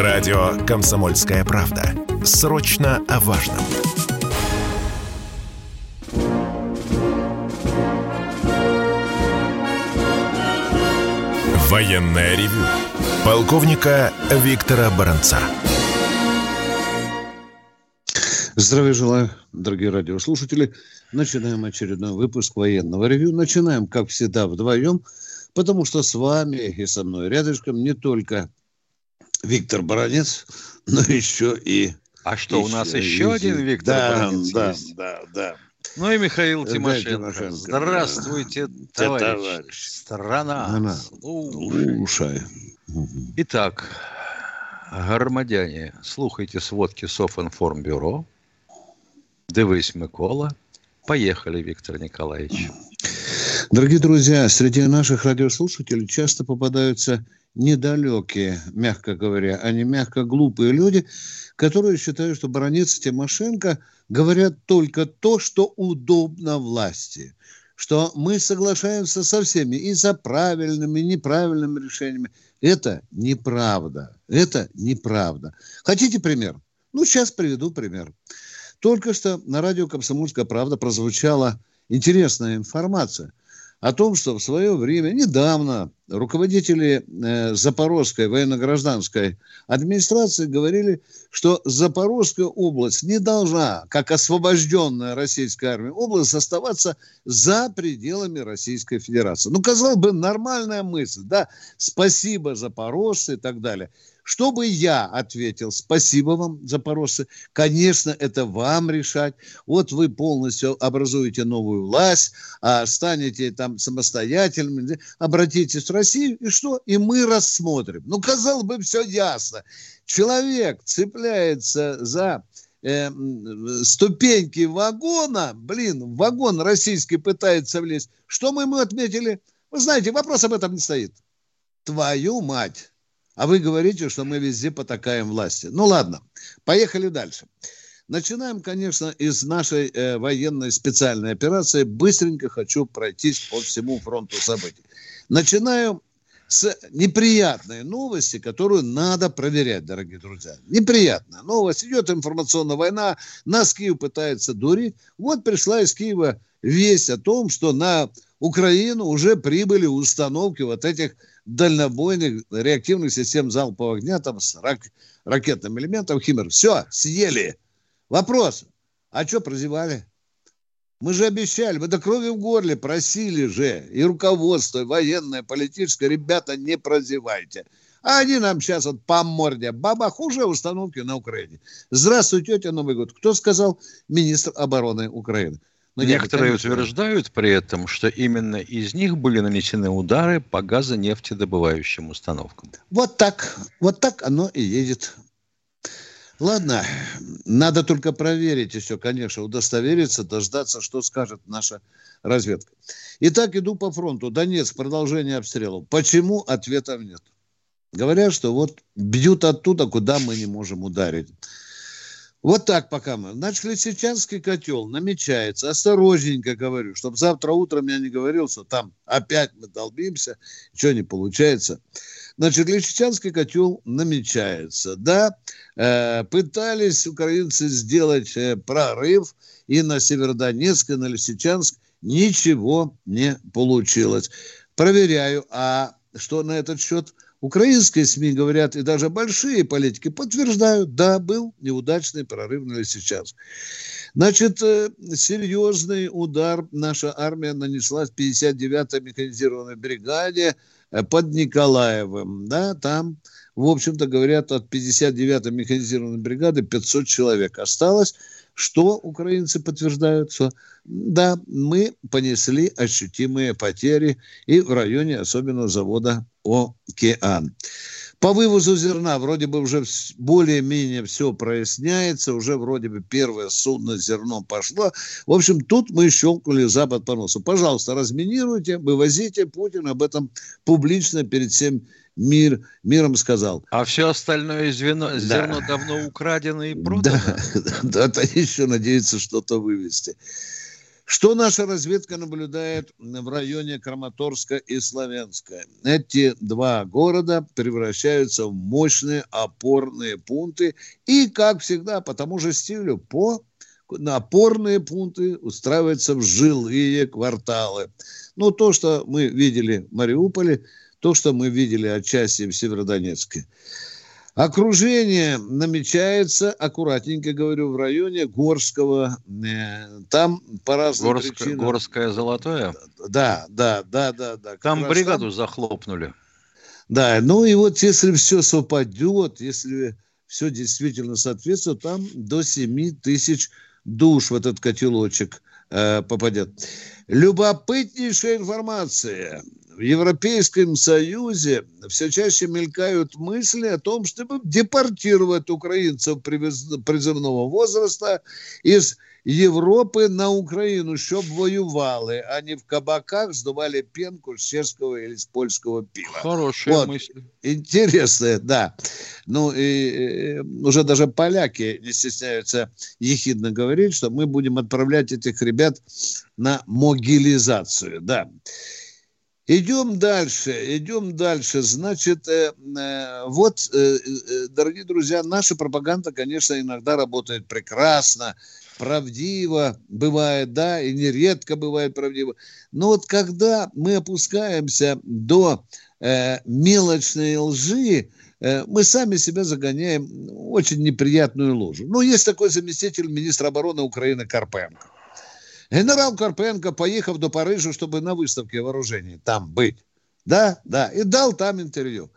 Радио «Комсомольская правда». Срочно о важном. Военное ревю полковника Виктора Баранца. Здравия желаю, дорогие радиослушатели. Начинаем очередной выпуск военного ревю. Начинаем, как всегда, вдвоем, потому что с вами и со мной рядышком не только Виктор Баранец, но еще и... А что, еще, у нас еще и... один Виктор да, Баранец да, есть? Да, да, Ну и Михаил да, Тимошенко. Тимошенко. Здравствуйте, Да, товарищ. товарищ. Страна. Она. слушай. Слушай. Итак, громадяне, слухайте сводки Софинформбюро. Дивись, Микола. Поехали, Виктор Николаевич. Дорогие друзья, среди наших радиослушателей часто попадаются недалекие, мягко говоря, а не мягко глупые люди, которые считают, что Баранец и Тимошенко говорят только то, что удобно власти, что мы соглашаемся со всеми и за правильными, и неправильными решениями. Это неправда. Это неправда. Хотите пример? Ну, сейчас приведу пример. Только что на радио «Комсомольская правда» прозвучала интересная информация о том, что в свое время, недавно, руководители э, Запорожской военно-гражданской администрации говорили, что Запорожская область не должна, как освобожденная российская армия, область оставаться за пределами Российской Федерации. Ну, казалось бы, нормальная мысль, да, спасибо запорожцы и так далее. Что бы я ответил? Спасибо вам, запорожцы. Конечно, это вам решать. Вот вы полностью образуете новую власть, а станете там самостоятельными, обратитесь в Россию, и что? И мы рассмотрим. Ну, казалось бы, все ясно. Человек цепляется за э, ступеньки вагона, блин, вагон российский пытается влезть. Что мы ему отметили? Вы знаете, вопрос об этом не стоит. Твою мать! А вы говорите, что мы везде потакаем власти. Ну ладно, поехали дальше. Начинаем, конечно, из нашей э, военной специальной операции. Быстренько хочу пройтись по всему фронту событий. Начинаю с неприятной новости, которую надо проверять, дорогие друзья. Неприятная новость. Идет информационная война. Нас Киев пытается дурить. Вот пришла из Киева весть о том, что на Украину уже прибыли установки вот этих дальнобойных реактивных систем залпового огня там с рак, ракетным элементом «Химер». Все, съели. Вопрос. А что прозевали? Мы же обещали, мы до крови в горле просили же. И руководство, и военное, политическое. Ребята, не прозевайте. А они нам сейчас вот по морде. Бабах, уже установки на Украине. Здравствуй, тетя, Новый год. Кто сказал? Министр обороны Украины. Но Некоторые конечно... утверждают при этом, что именно из них были нанесены удары по газонефтедобывающим установкам. Вот так, вот так оно и едет. Ладно, надо только проверить и все, конечно, удостовериться, дождаться, что скажет наша разведка. Итак, иду по фронту. Донецк, продолжение обстрелов. Почему? Ответов нет. Говорят, что вот бьют оттуда, куда мы не можем ударить. Вот так пока мы. Значит, Лисичанский котел намечается. Осторожненько говорю, чтобы завтра утром я не говорил, что там опять мы долбимся, что не получается. Значит, Лисичанский котел намечается. Да, э, пытались украинцы сделать э, прорыв и на Северодонецк, и на Лисичанск. Ничего не получилось. Проверяю, а что на этот счет – Украинские СМИ говорят, и даже большие политики подтверждают, да, был неудачный прорыв на сейчас. Значит, э, серьезный удар наша армия нанесла в 59-й механизированной бригаде э, под Николаевым. Да, там, в общем-то, говорят, от 59-й механизированной бригады 500 человек осталось. Что украинцы подтверждают? Что да, мы понесли ощутимые потери и в районе особенно завода «Океан». По вывозу зерна вроде бы уже более-менее все проясняется, уже вроде бы первое судно с зерном пошло. В общем, тут мы щелкнули Запад по носу. Пожалуйста, разминируйте, вывозите. Путин об этом публично перед всем мир, миром сказал. А все остальное звено, да. зерно давно украдено и продано? Да, да, еще надеется что-то вывести. Что наша разведка наблюдает в районе Краматорска и Славянска? Эти два города превращаются в мощные опорные пункты и, как всегда, по тому же стилю, по опорные пункты устраиваются в жилые кварталы. Ну, то, что мы видели в Мариуполе, то, что мы видели отчасти в Северодонецке. Окружение намечается, аккуратненько говорю, в районе Горского. Э, там по разным Горск, причинам... Горское золотое? Да, да, да, да. да. Там бригаду там... захлопнули. Да, ну и вот если все совпадет, если все действительно соответствует, там до 7 тысяч душ в этот котелочек э, попадет. Любопытнейшая информация в Европейском Союзе все чаще мелькают мысли о том, чтобы депортировать украинцев призывного возраста из Европы на Украину, щоб воювали, а не в кабаках сдували пенку с чешского или с польского пива. Хорошая вот. мысль. Интересная, да. Ну, и, и уже даже поляки не стесняются ехидно говорить, что мы будем отправлять этих ребят на могилизацию, да. Идем дальше, идем дальше. Значит, э, э, вот, э, э, дорогие друзья, наша пропаганда, конечно, иногда работает прекрасно, правдиво бывает, да, и нередко бывает правдиво. Но вот когда мы опускаемся до э, мелочной лжи, э, мы сами себя загоняем в очень неприятную ложу. Ну, есть такой заместитель министра обороны Украины Карпенко. Генерал Карпенко, поехав до Парижа, чтобы на выставке вооружений там быть. Да, да, и дал там интервью.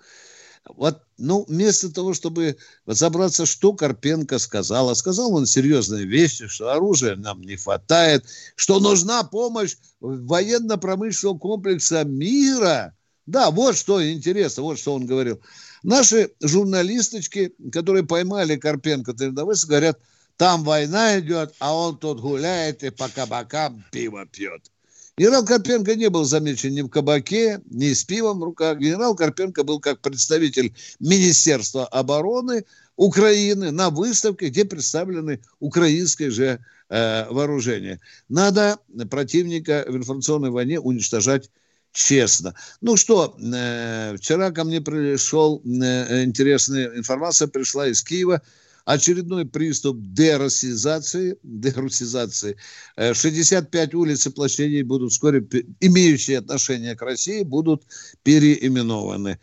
Вот, ну, вместо того, чтобы разобраться, что Карпенко сказал, а сказал он серьезные вещи, что оружия нам не хватает, что нужна помощь военно-промышленного комплекса мира. Да, вот что интересно, вот что он говорил. Наши журналисточки, которые поймали Карпенко, говорят – там война идет, а он тут гуляет и по кабакам пиво пьет. Генерал Карпенко не был замечен ни в кабаке, ни с пивом в руках. Генерал Карпенко был как представитель Министерства обороны Украины на выставке, где представлены украинские же э, вооружения. Надо противника в информационной войне уничтожать честно. Ну что, э, вчера ко мне пришел э, интересная информация, пришла из Киева – очередной приступ дерусизации, дерусизации. 65 улиц и площадей будут вскоре, имеющие отношение к России, будут переименованы.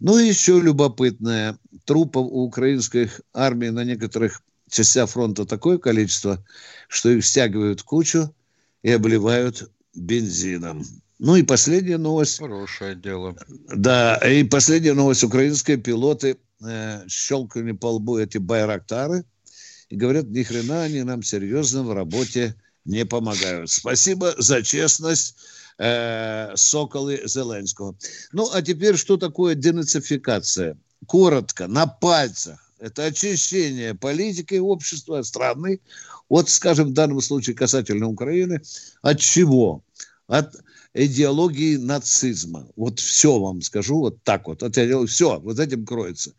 Ну и еще любопытное. Трупов у украинской армии на некоторых частях фронта такое количество, что их стягивают в кучу и обливают бензином. Ну и последняя новость. Хорошее дело. Да, и последняя новость. Украинские пилоты э, щелкали по лбу эти байрактары и говорят, ни хрена они нам серьезно в работе не помогают. Спасибо за честность, э, Соколы Зеленского. Ну, а теперь что такое денацификация? Коротко, на пальцах. Это очищение политики общества страны от, скажем, в данном случае касательно Украины, от чего? От идеологии нацизма. Вот все вам скажу, вот так вот. От идеологии, все, вот этим кроется.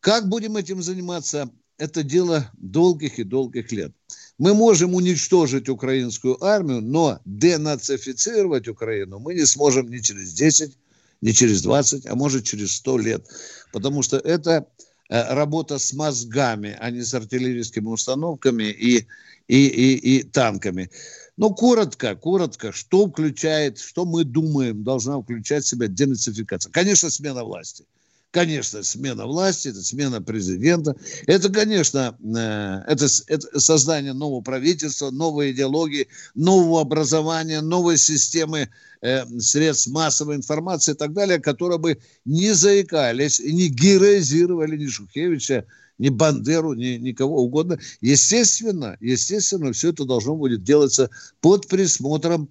Как будем этим заниматься? Это дело долгих и долгих лет. Мы можем уничтожить украинскую армию, но денацифицировать Украину мы не сможем ни через 10, ни через 20, а может через 100 лет. Потому что это работа с мозгами, а не с артиллерийскими установками и, и, и, и танками. Ну, коротко, коротко, что включает, что мы думаем, должна включать в себя денацификация. Конечно, смена власти. Конечно, смена власти, это смена президента. Это, конечно, э, это, это создание нового правительства, новой идеологии, нового образования, новой системы э, средств массовой информации и так далее, которые бы не заикались и не героизировали ни Шухевича, ни Бандеру, ни никого угодно. Естественно, естественно, все это должно будет делаться под присмотром,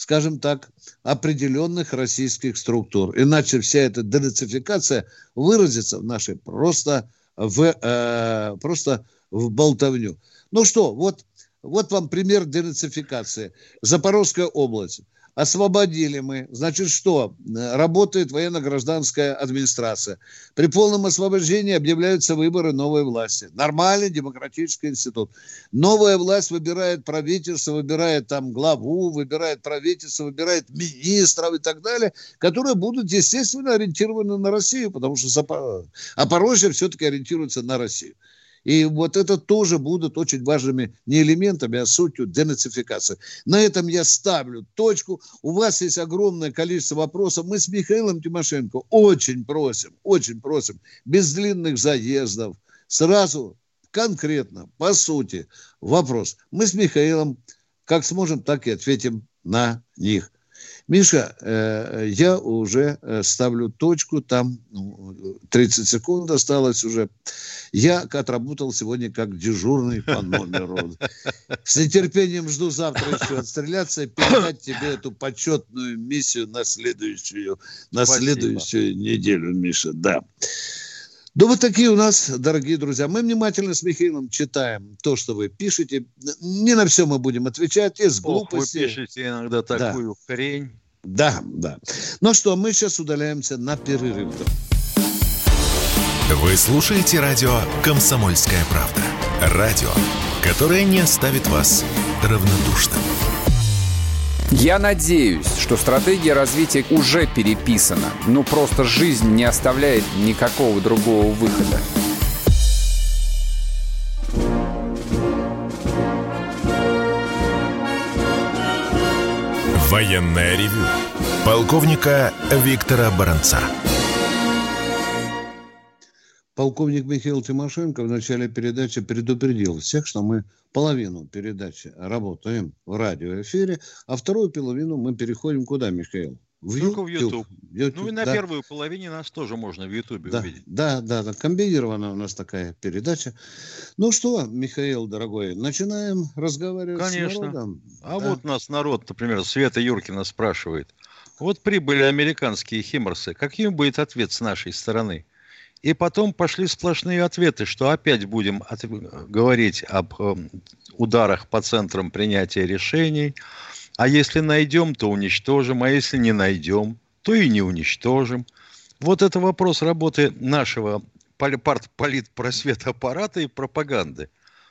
скажем так, определенных российских структур. Иначе вся эта денацификация выразится в нашей просто в, э, просто в болтовню. Ну что, вот, вот вам пример денацификации. Запорожская область. Освободили мы. Значит, что? Работает военно-гражданская администрация. При полном освобождении объявляются выборы новой власти. Нормальный демократический институт. Новая власть выбирает правительство, выбирает там главу, выбирает правительство, выбирает министров и так далее, которые будут, естественно, ориентированы на Россию, потому что Запорожье все-таки ориентируется на Россию. И вот это тоже будут очень важными не элементами, а сутью денацификации. На этом я ставлю точку. У вас есть огромное количество вопросов. Мы с Михаилом Тимошенко очень просим, очень просим, без длинных заездов, сразу конкретно, по сути, вопрос. Мы с Михаилом как сможем, так и ответим на них. Миша, э, я уже э, ставлю точку, там 30 ну, секунд осталось уже. Я отработал сегодня как дежурный по номеру. С нетерпением жду завтра еще отстреляться и передать тебе эту почетную миссию на следующую, на следующую неделю, Миша. Да. Ну, вот такие у нас, дорогие друзья. Мы внимательно с Михаилом читаем то, что вы пишете. Не на все мы будем отвечать, из глупости. Ох, вы пишете иногда такую да. хрень. Да, да. Ну что, мы сейчас удаляемся на перерыв. Вы слушаете радио «Комсомольская правда». Радио, которое не оставит вас равнодушным. Я надеюсь, что стратегия развития уже переписана. Ну, просто жизнь не оставляет никакого другого выхода. Военная ревю. Полковника Виктора Баранца. Полковник Михаил Тимошенко в начале передачи предупредил всех, что мы половину передачи работаем в радиоэфире, а вторую половину мы переходим куда, Михаил? В Только YouTube. в YouTube. Ну и на да. первую половине нас тоже можно в YouTube да, увидеть. Да, да, да. Комбинированная у нас такая передача. Ну что, Михаил, дорогой, начинаем разговаривать Конечно. с народом. А да. вот нас народ, например, Света Юркина спрашивает. Вот прибыли американские химорсы. Каким будет ответ с нашей стороны? И потом пошли сплошные ответы, что опять будем от... говорить об э, ударах по центрам принятия решений. А если найдем, то уничтожим. А если не найдем, то и не уничтожим. Вот это вопрос работы нашего политпросвета аппарата и пропаганды.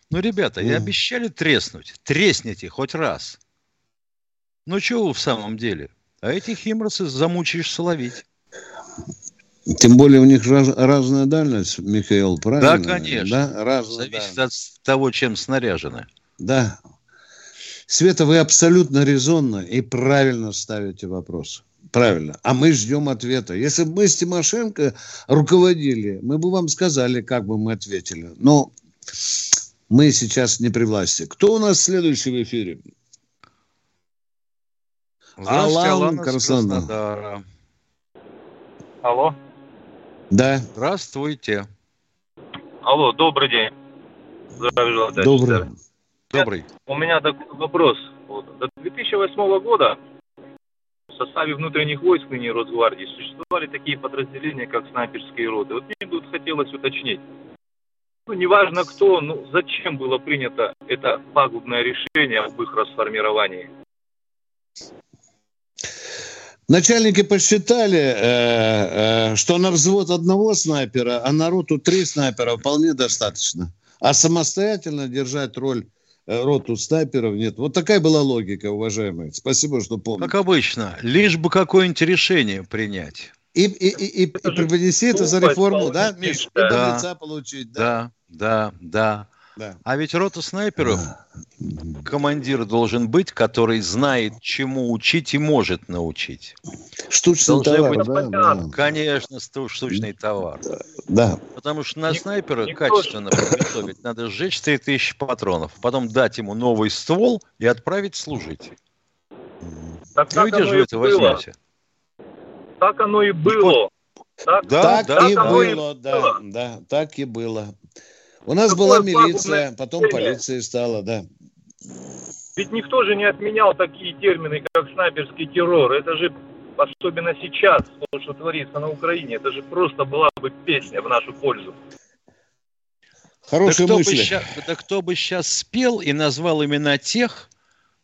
Ну, ребята, и обещали треснуть. Тресните хоть раз. Ну, чего вы в самом деле? А этих химросы замучаешь соловить. Тем более у них раз, разная дальность, Михаил, правильно? Да, конечно. Да? Разная Зависит дальность. от того, чем снаряжены. Да. Света, вы абсолютно резонно и правильно ставите вопрос. Правильно. А мы ждем ответа. Если бы мы с Тимошенко руководили, мы бы вам сказали, как бы мы ответили. Но мы сейчас не при власти. Кто у нас следующий в эфире? Здравствуйте, Алан, Алан Краснодара. Алло. Да. Здравствуйте. Алло, добрый день. Здравия желаю. Добрый. Добрый. У меня такой вопрос. До 2008 года в составе внутренних войск ныне Росгвардии существовали такие подразделения, как снайперские роты. Вот мне тут хотелось уточнить. Ну, неважно кто, ну, зачем было принято это пагубное решение об их расформировании? Начальники посчитали, э, э, что на взвод одного снайпера, а на роту три снайпера вполне достаточно. А самостоятельно держать роль роту снайперов нет. Вот такая была логика, уважаемые. Спасибо, что помните. Как обычно, лишь бы какое-нибудь решение принять. И, и, и, и, и преподнеси это за реформу, да, Миш? Да, лица получить, да. Да, да, да. Да. А ведь рота снайперов командир должен быть, который знает, чему учить и может научить. Штучный товар, быть, да, да. Конечно, штучный товар. Да. Потому что на снайпера Никто... качественно подготовить надо сжечь 3000 патронов, потом дать ему новый ствол и отправить служить. Так, ну где же вы это возьмете? Так оно и было. Так, да, так да, и было, да, да, так и было. У нас была милиция, потом полиция стала, да. Ведь никто же не отменял такие термины, как снайперский террор. Это же, особенно сейчас, то, что творится на Украине, это же просто была бы песня в нашу пользу. Хорошая да мысль. Бы ща, да кто бы сейчас спел и назвал имена тех,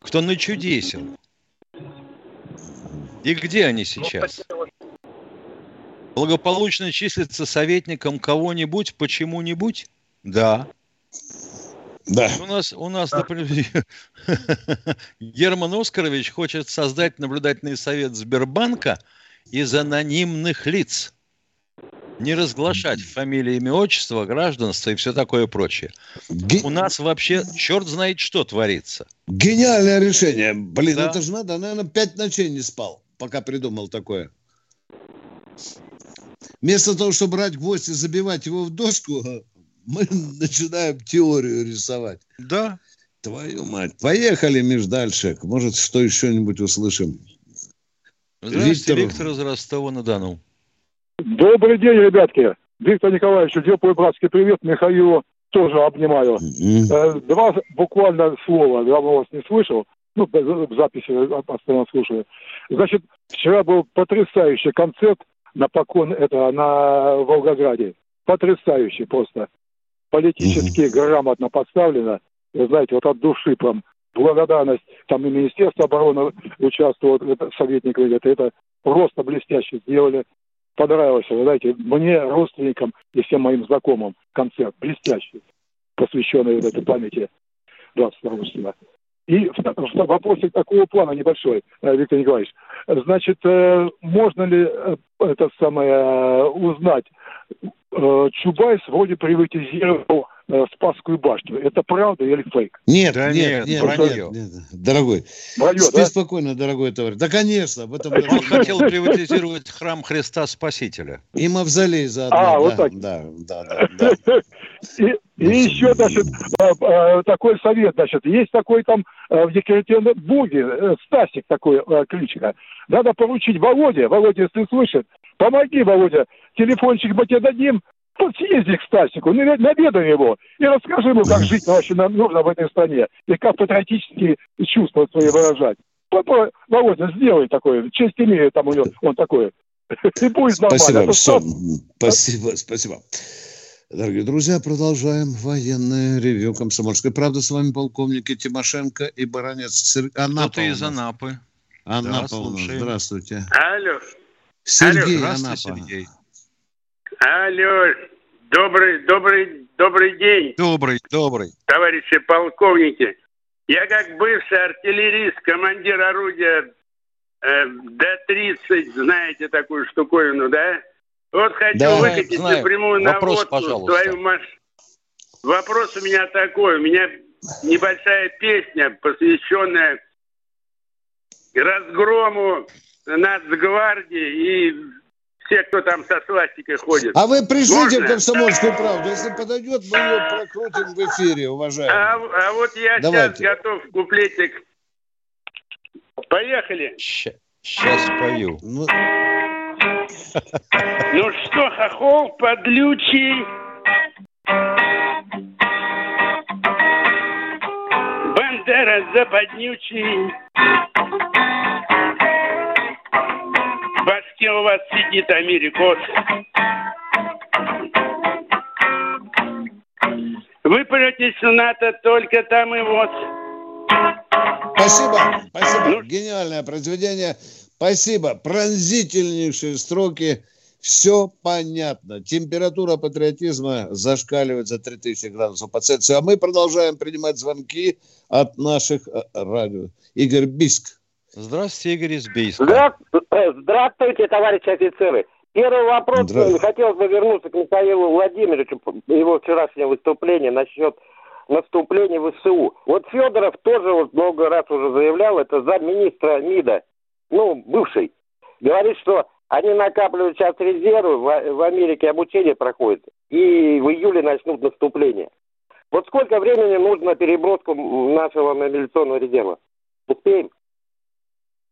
кто начудесил? И где они сейчас? Благополучно числится советником кого-нибудь, почему-нибудь? Да. Да. У нас, у нас, например, Герман Оскарович хочет создать наблюдательный совет Сбербанка из анонимных лиц. Не разглашать фамилии, имя, отчество, гражданство и все такое прочее. Ге- У нас вообще черт знает что творится. Гениальное решение. Блин, Да. это же надо. Наверное, пять ночей не спал, пока придумал такое. Вместо того, чтобы брать гвоздь и забивать его в доску, мы начинаем теорию рисовать. Да. Твою мать. Поехали, Миш, дальше. Может, что еще-нибудь услышим. Здравствуйте, Виктор. Виктор из Ростова-на-Дону. Добрый день, ребятки. Виктор Николаевич, теплый братский привет. Михаилу тоже обнимаю. Э, Два буквально слова. Давно вас не слышал. Ну, в записи постоянно слушаю. Значит, вчера был потрясающий концерт на покон, это на Волгограде. Потрясающий просто. Политически грамотно поставлено. Знаете, вот от души прям благодарность. Там и Министерство обороны участвовало, это, советник говорит, это просто блестяще сделали. Понравился, вы знаете, мне, родственникам и всем моим знакомым концерт блестящий, посвященный вот этой памяти 22 числа. И вопросик такого плана небольшой, э, Виктор Николаевич. Значит, э, можно ли э, это самое узнать? Э, Чубайс вроде приватизировал э, Спасскую башню. Это правда или фейк? Нет, Да нет, нет, нет, вранье. нет, нет, дорогой. Вранье, Спи да? спокойно, дорогой товарищ. Да, конечно, об этом Он хотел приватизировать храм Христа Спасителя. и мавзолей заодно. А, да, вот так. Да, да, да, да. И, и еще, значит, э, такой совет, значит, есть такой там в Екатеринбурге, Стасик такой кличка. Надо поручить Володе, Володя, если слышит, помоги, Володя, телефончик мы тебе дадим, вот съезди к Стасику, наве- наведай его и расскажи ему, как жить вообще нам нужно в этой стране и как патриотические чувства свои выражать. Папа, Володя, сделай такое, честь имею там у него, он такой. И будет нормально. Спасибо, А то все. Спасибо, спасибо. Дорогие друзья, продолжаем военное ревю «Комсомольской правды». С вами полковники Тимошенко и баронец Сер- Анапа. Кто-то из. Анапы. Анапа Да, у нас. слушаем. Здравствуйте. Алло, Сергей Здравствуйте, Анапа. Сергей. алло, добрый, добрый, добрый день, Добрый, добрый. товарищи полковники. Я как бывший артиллерист, командир орудия э, Д-30, знаете такую штуковину, да? Вот хочу Да, выкатить знаю. напрямую Вопрос, наводку пожалуйста. свою машину. Вопрос у меня такой. У меня небольшая песня, посвященная разгрому Нацгвардии и все, кто там со свастикой ходит. А вы пришлите в Можно? «Комсомольскую правду». Если подойдет, мы ее прокрутим в эфире, А, уважаемые. а вот я Давайте. сейчас готов куплетик. Поехали. Сейчас пою. Ну, Ну что, хохол подлючий. Бандера западнючий. Башке у вас сидит америкос. Вы претесь в НАТО только там и вот. Спасибо, спасибо. Ну- Гениальное произведение. Спасибо. Пронзительнейшие строки. Все понятно. Температура патриотизма зашкаливает за 3000 градусов по Цельсию. А мы продолжаем принимать звонки от наших э, радио. Игорь Биск. Здравствуйте, Игорь из Бийска. Здра- э, Здравствуйте, товарищи офицеры. Первый вопрос, хотелось бы вернуться к Михаилу Владимировичу, его вчерашнее выступление насчет наступления в СУ. Вот Федоров тоже вот много раз уже заявлял, это замминистра МИДа, ну, бывший, говорит, что они накапливают сейчас резервы, в, в Америке обучение проходит, и в июле начнут наступление. Вот сколько времени нужно переброску нашего мобилизационного резерва? Успеем?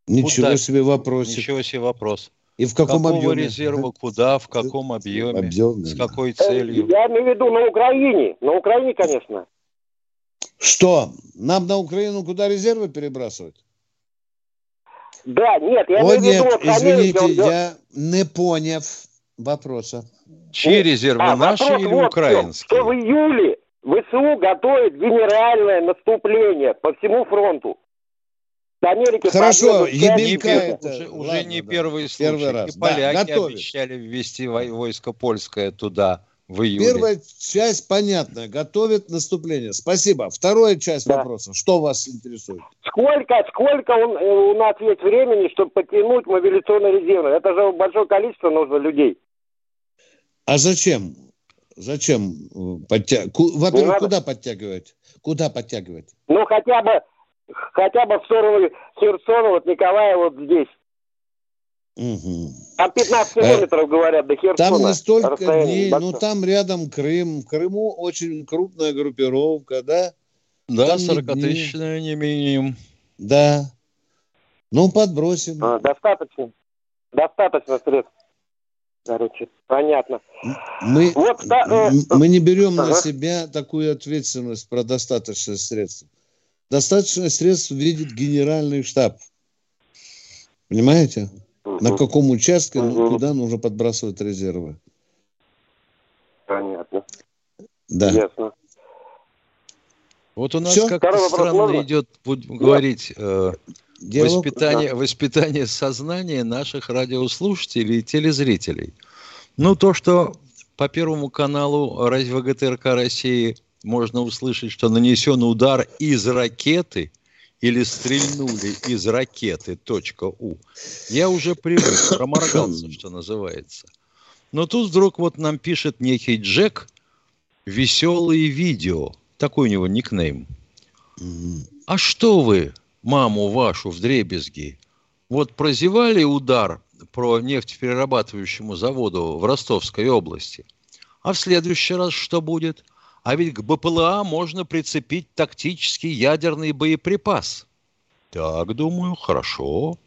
Ничего Куда? себе вопросик. Ничего себе вопрос. И в каком Какого объеме? резерва, куда, в каком объеме, Объеме, с какой Э, целью? Я имею в виду на Украине. На Украине, конечно. Что? Нам на Украину куда резервы перебрасывать? Да, нет, я О, виду, нет, Америка, извините, он говорит- я не понял вопроса. Чьи резервы, А, наши вопрос или вот украинские? Что в июле ВСУ готовит генеральное наступление по всему фронту. Америки Хорошо, части. это- уже, уже ладно, не да, первый случай. первый раз. И Да, поляки готовят. обещали ввести вой- войско польское туда в июле. Первая часть понятная. Готовит наступление. Спасибо. Вторая часть Да. вопроса. Что вас интересует? Сколько, сколько он- э, у нас есть времени, чтобы потянуть мобилизационный резерв? Это же большое количество нужно людей. А зачем? Зачем подтягивать? Во-первых, надо. куда подтягивать? Куда подтягивать? Ну, хотя бы, хотя бы в сторону Херсона, вот Николая вот здесь. Мгм. Там 15 километров, говорят, до Херсона. Э, Там не столько Расстояние дней, большое. ну там рядом Крым. В Крыму очень крупная группировка, да? Да, там не 40-тысячная не минимум. Да. Ну, подбросим. А, достаточно. Достаточно средств. Короче, понятно. Мы, Вот, да, э, мы не берем на ага. себя такую ответственность про достаточное средств. Достаточное средств видит генеральный штаб. Понимаете? На Мгм, каком участке, ну, Мгм. куда нужно подбрасывать резервы. Понятно. Да. Ясно. Вот у нас как-то странно можно? идет, будем говорить, э, Диалог. воспитание, воспитание сознания наших радиослушателей и телезрителей. Ну, то, что по Первому каналу ВГТРК России можно услышать, что нанесен удар из ракеты или стрельнули из ракеты .у. Я уже привык, проморгался, что называется. Но тут вдруг вот нам пишет некий Джек «Веселые видео». Такой у него никнейм. А что вы, маму вашу в дребезги, вот прозевали удар про нефтеперерабатывающему заводу в Ростовской области? А в следующий раз что будет? А ведь к БПЛА можно прицепить тактический ядерный боеприпас. Так, думаю, хорошо.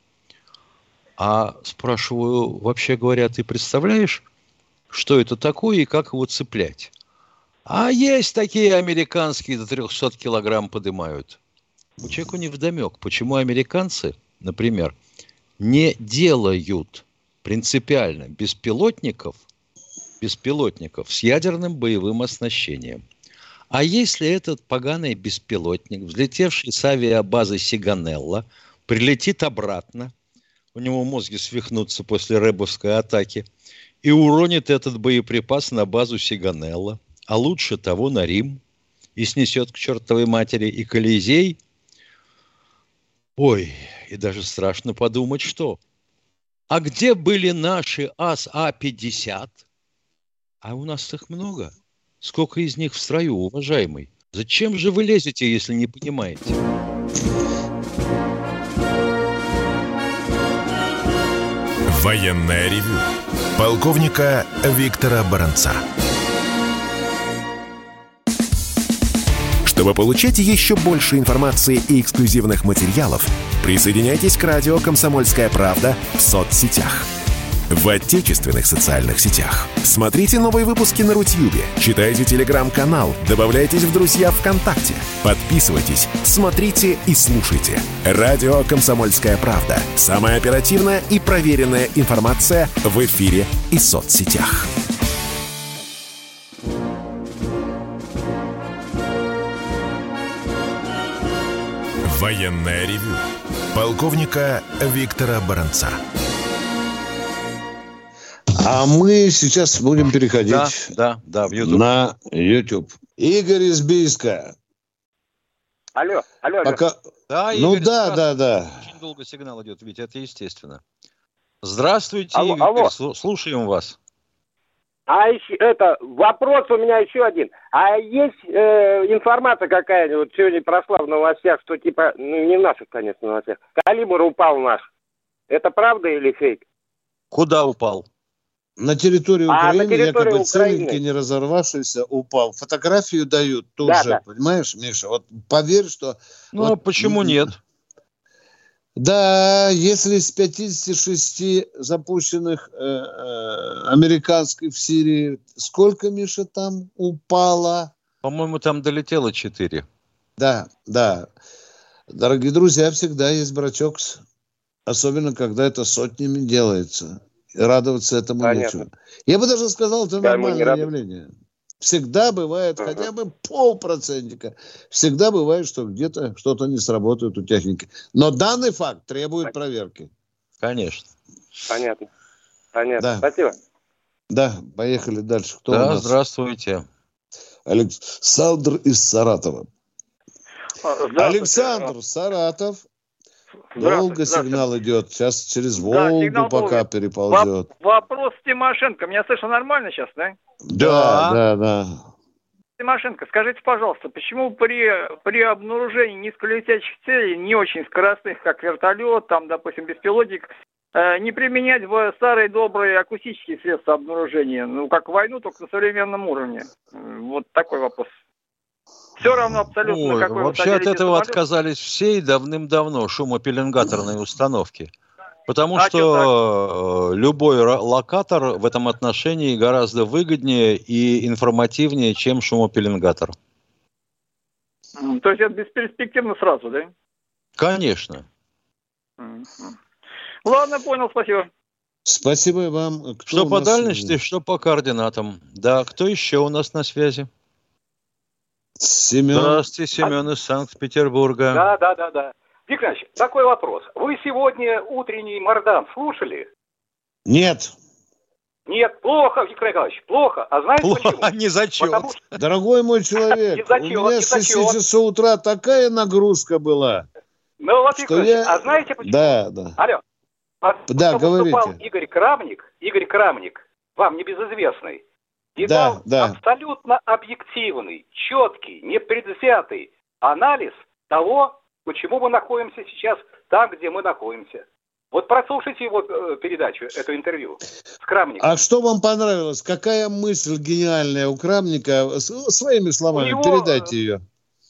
А спрашиваю, вообще говоря, ты представляешь, что это такое и как его цеплять? А есть такие американские до 300 килограмм поднимают. У человека не вдомек, почему американцы, например, не делают принципиально беспилотников, беспилотников с ядерным боевым оснащением. А если этот поганый беспилотник, взлетевший с авиабазы Сиганелла, прилетит обратно, у него мозги свихнутся после рэбовской атаки, и уронит этот боеприпас на базу Сиганелла, а лучше того на Рим, и снесет к чертовой матери и Колизей, ой, и даже страшно подумать, что. А где были наши АС-А-50? А у нас их много. Сколько из них в строю, уважаемый? Зачем же вы лезете, если не понимаете? Военное ревю полковника Виктора Баранца. Чтобы получать еще больше информации и эксклюзивных материалов, присоединяйтесь к радио «Комсомольская правда» в соцсетях. В отечественных социальных сетях. Смотрите новые выпуски на Рутьюбе, читайте телеграм-канал, добавляйтесь в друзья ВКонтакте, подписывайтесь, смотрите и слушайте. Радио «Комсомольская правда». Самая оперативная и проверенная информация в эфире и соцсетях. Военное ревю полковника Виктора Баранца. А мы сейчас будем переходить Да, да, да, в YouTube. на YouTube. Игорь из Бийска. Алло, алло, алло. Пока... Да, Ну Игорь, да, здравствуйте. да, да. Очень долго сигнал идет, ведь это естественно. Здравствуйте, Алло, Игорь, алло. слу- слушаем вас. А еще это вопрос у меня еще один. А есть э, информация какая-нибудь сегодня прошла в новостях, что типа, ну не в наших, конечно, новостях, калибр упал наш. Это правда или фейк? Куда упал? На территории А, на Украины территории якобы Украины. целенький, не разорвавшийся, упал. Фотографию дают тут Да, же, да. понимаешь, Миша? Вот поверь, что... Ну, а Вот, почему м, нет? Да, если с 56 запущенных э, э, американских в Сирии, сколько, Миша, там упало? По-моему, там долетело 4. Да, да. Дорогие друзья, всегда есть брачок, особенно когда это сотнями делается. Радоваться этому Понятно. нечего. Я бы даже сказал, это Да, нормальное явление. Всегда бывает хотя бы полпроцентика. Всегда бывает, что где-то что-то не сработает у техники. Но данный факт требует проверки. Конечно. Понятно. Понятно. Да. Спасибо. Да, поехали дальше. Кто у да, нас? здравствуйте. Александр из Саратова. Александр, Саратов. Долго сигнал идет. Сейчас через Да, Волгу сигнал пока Волги. переползет. Воп- Вопрос Тимошенко. Меня слышно нормально сейчас, да? Да, да, да. Тимошенко, скажите, пожалуйста, почему при, при обнаружении низколетящих целей, не очень скоростных, как вертолет, там, допустим, беспилотник, э, не применять в старые добрые акустические средства обнаружения, ну, как войну, только на современном уровне? Вот такой вопрос. Все равно абсолютно, Ой, какой вообще от этого самолет. отказались все и давным-давно шумопеленгаторные установки. Потому А что э, любой локатор в этом отношении гораздо выгоднее и информативнее, чем шумопеленгатор. То есть это бесперспективно сразу, да? Конечно. Ладно, понял, спасибо. Спасибо вам. Кто Что по нас? дальности, что по координатам. Да, кто еще у нас на связи? Семен. Здравствуйте, Семен из Санкт-Петербурга. Да, да, да, да. Виктор Иванович, такой вопрос. Вы сегодня утренний Мардан слушали? Нет. Нет, плохо, Виктор Николаевич, плохо. А знаете Плохо, почему? не зачет. Потому что, Дорогой мой человек, Не у меня с 6 зачет. часов утра такая нагрузка была. ну вот, Что я- а знаете почему? Да, да. Алло. Потому Да, говорите. Игорь Крамник, Игорь Крамник, вам небезызвестный, и Да, дал да. абсолютно объективный, четкий, непредвзятый анализ того, почему мы находимся сейчас там, где мы находимся. Вот прослушайте его э, передачу, это интервью с Крамником. А что вам понравилось? Какая мысль гениальная у Крамника? Своими словами, У него, передайте ее.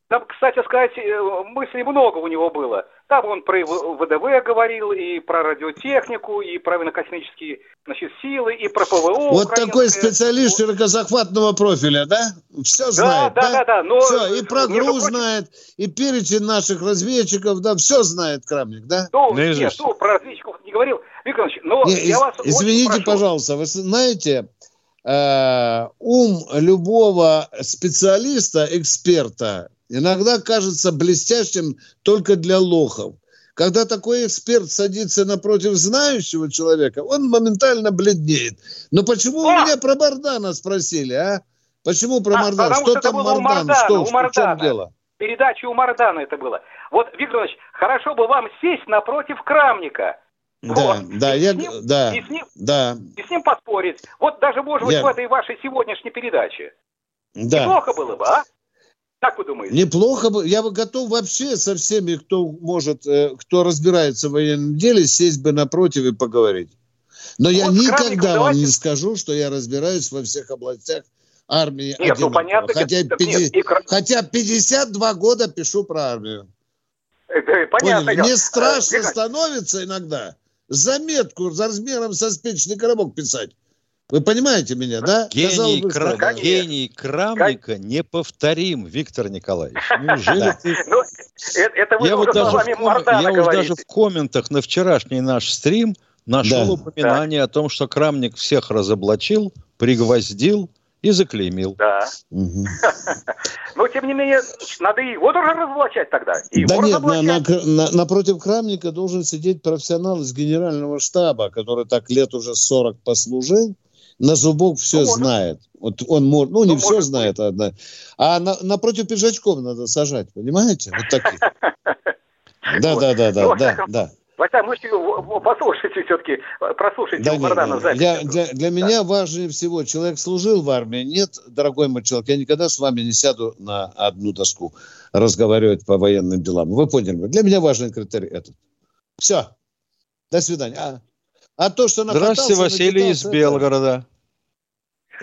Там, кстати сказать, э, мыслей много у него было. Там он про ВДВ говорил, и про радиотехнику, и про военно-космические значит, силы, и про ПВО. Вот такой украинское. специалист широкозахватного профиля, да? Все Да, знает, да, да, да. Но, Все, и про груз прочим, знает, и перечень наших разведчиков, да, все знает Крамник, да? Ну, нет, ну, про разведчиков не говорил. Виктор но Не, я из- вас извините, прошу. пожалуйста, вы знаете, э, ум любого специалиста, эксперта, иногда кажется блестящим только для лохов. Когда такой эксперт садится напротив знающего человека, он моментально бледнеет. Но почему у А! меня про Бардана спросили, а? Почему про А, Мардана? потому Что что там Мардан? Мардана, Что, у в чем Мардана. дело? Передача у Мардана это было. Вот, Виктор Иванович, хорошо бы вам сесть напротив Крамника. Да, Вот. да, И я, с ним- да, И с ним, да, и с ним поспорить. Вот даже, может быть, Я- в этой вашей сегодняшней передаче. да. Неплохо было бы, а? Как вы думаете? Неплохо бы. Я бы готов вообще со всеми, кто может, э, кто разбирается в военном деле, сесть бы напротив и поговорить. Но я Вот с никогда вам давайте- не скажу, что я разбираюсь во всех областях армии. Нет, ну одинаково. понятно. хотя, так пяти- нет, и хотя 52 года пишу про армию. э, э, понятно. Поняли? Мне Э, страшно Виктор становится иногда заметку за размером со спичный коробок писать. Вы понимаете меня, да? Гений, бы, Кра- гений Крамника неповторим, Виктор Николаевич. Неужели ты... Ну, э- это вы Я уже вот, даже в, комментах на вчерашний наш стрим нашел упоминание о том, что Крамник всех разоблачил, пригвоздил и заклеймил. Да. Но, тем не менее, надо и его тоже разоблачать тогда. И Да нет, на- разоблачать. на- на- напротив Крамника должен сидеть профессионал из генерального штаба, который так лет уже 40 послужил, на зубок все может. знает. Вот он может, ну, не Ну, все может знает, одна. а на- напротив пиджачков надо сажать, понимаете? Вот таких. Да, да, да, Ну, да, да, да. Во всяком случае, в- в- послушайте все-таки, прослушайте Да нет, запись. для, для, для меня важнее всего, человек служил в армии, нет, дорогой мой человек, я никогда с вами не сяду на одну доску разговаривать по военным делам. Вы поняли? Для меня важный критерий этот. Все. До свидания. А, то, что Здравствуйте, Василий из накидался, Белгорода.